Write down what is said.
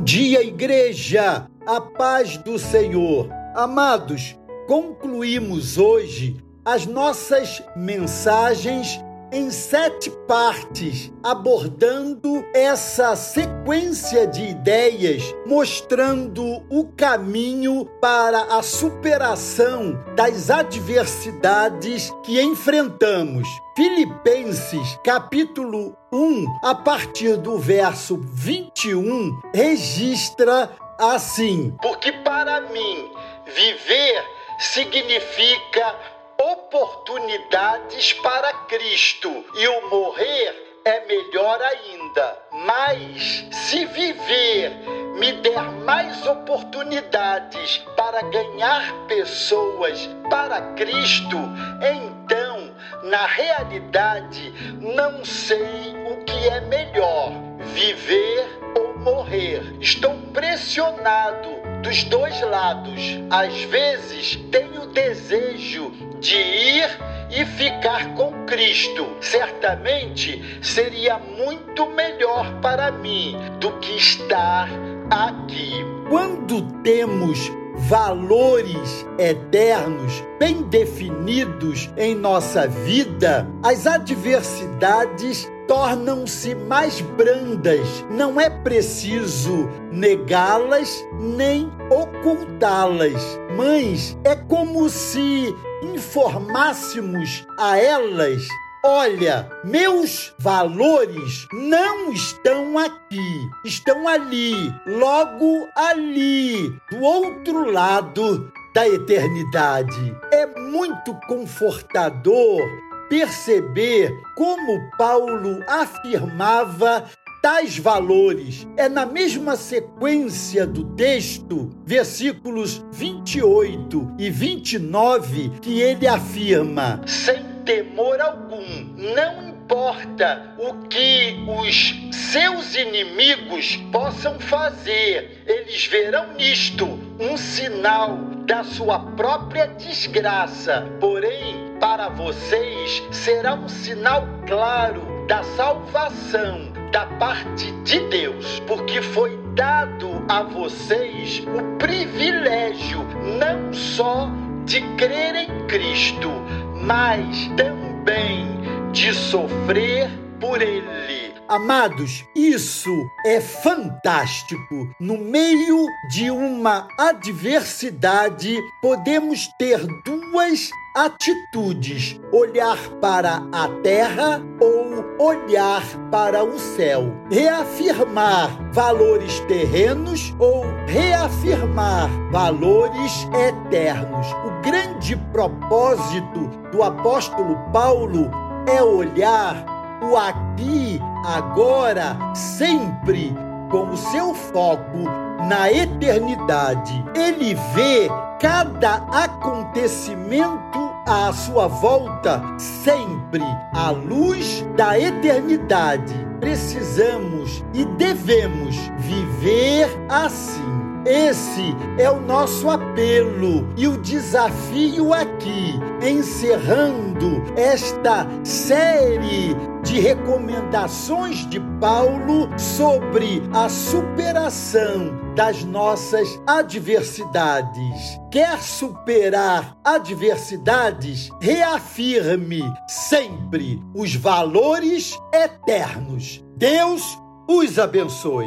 Bom dia, igreja! A paz do Senhor. Amados, concluímos hoje as nossas mensagens em sete partes, abordando essa sequência de ideias, mostrando o caminho para a superação das adversidades que enfrentamos. Filipenses, capítulo 1, a partir do verso 21, registra assim: Porque para mim viver significa oportunidades para Cristo e o morrer é melhor ainda. Mas se viver me der mais oportunidades para ganhar pessoas para Cristo, então, na realidade, não sei o que é melhor, viver ou morrer. Estou pressionado dos dois lados. Às vezes tenho desejo de ir e ficar com Cristo. Certamente seria muito melhor para mim do que estar aqui. Quando temos valores eternos bem definidos em nossa vida, as adversidades tornam-se mais brandas. Não é preciso negá-las nem ocultá-las, mas é como se informássemos a elas Olha, meus valores não estão aqui, estão ali, logo ali, do outro lado da eternidade. É muito confortador perceber como Paulo afirmava tais valores. É na mesma sequência do texto, versículos 28 e 29, que ele afirma: sem temor algum, não importa o que os seus inimigos possam fazer, eles verão nisto um sinal da sua própria desgraça. Porém, para vocês será um sinal claro da salvação da parte de Deus, porque foi dado a vocês o privilégio não só de crer em Cristo, mas também de sofrer por Ele. Amados, isso é fantástico. No meio de uma adversidade, podemos ter duas atitudes: olhar para a terra ou olhar para o céu. Reafirmar valores terrenos ou reafirmar valores eternos. O grande propósito do apóstolo Paulo é olhar o aqui, agora, sempre com o seu foco na eternidade. Ele vê cada acontecimento à sua volta sempre à luz da eternidade. Precisamos e devemos viver assim. Esse é o nosso apelo e o desafio aqui, encerrando esta série de recomendações de Paulo sobre a superação das nossas adversidades. Quer superar adversidades? Reafirme sempre os valores eternos. Deus os abençoe.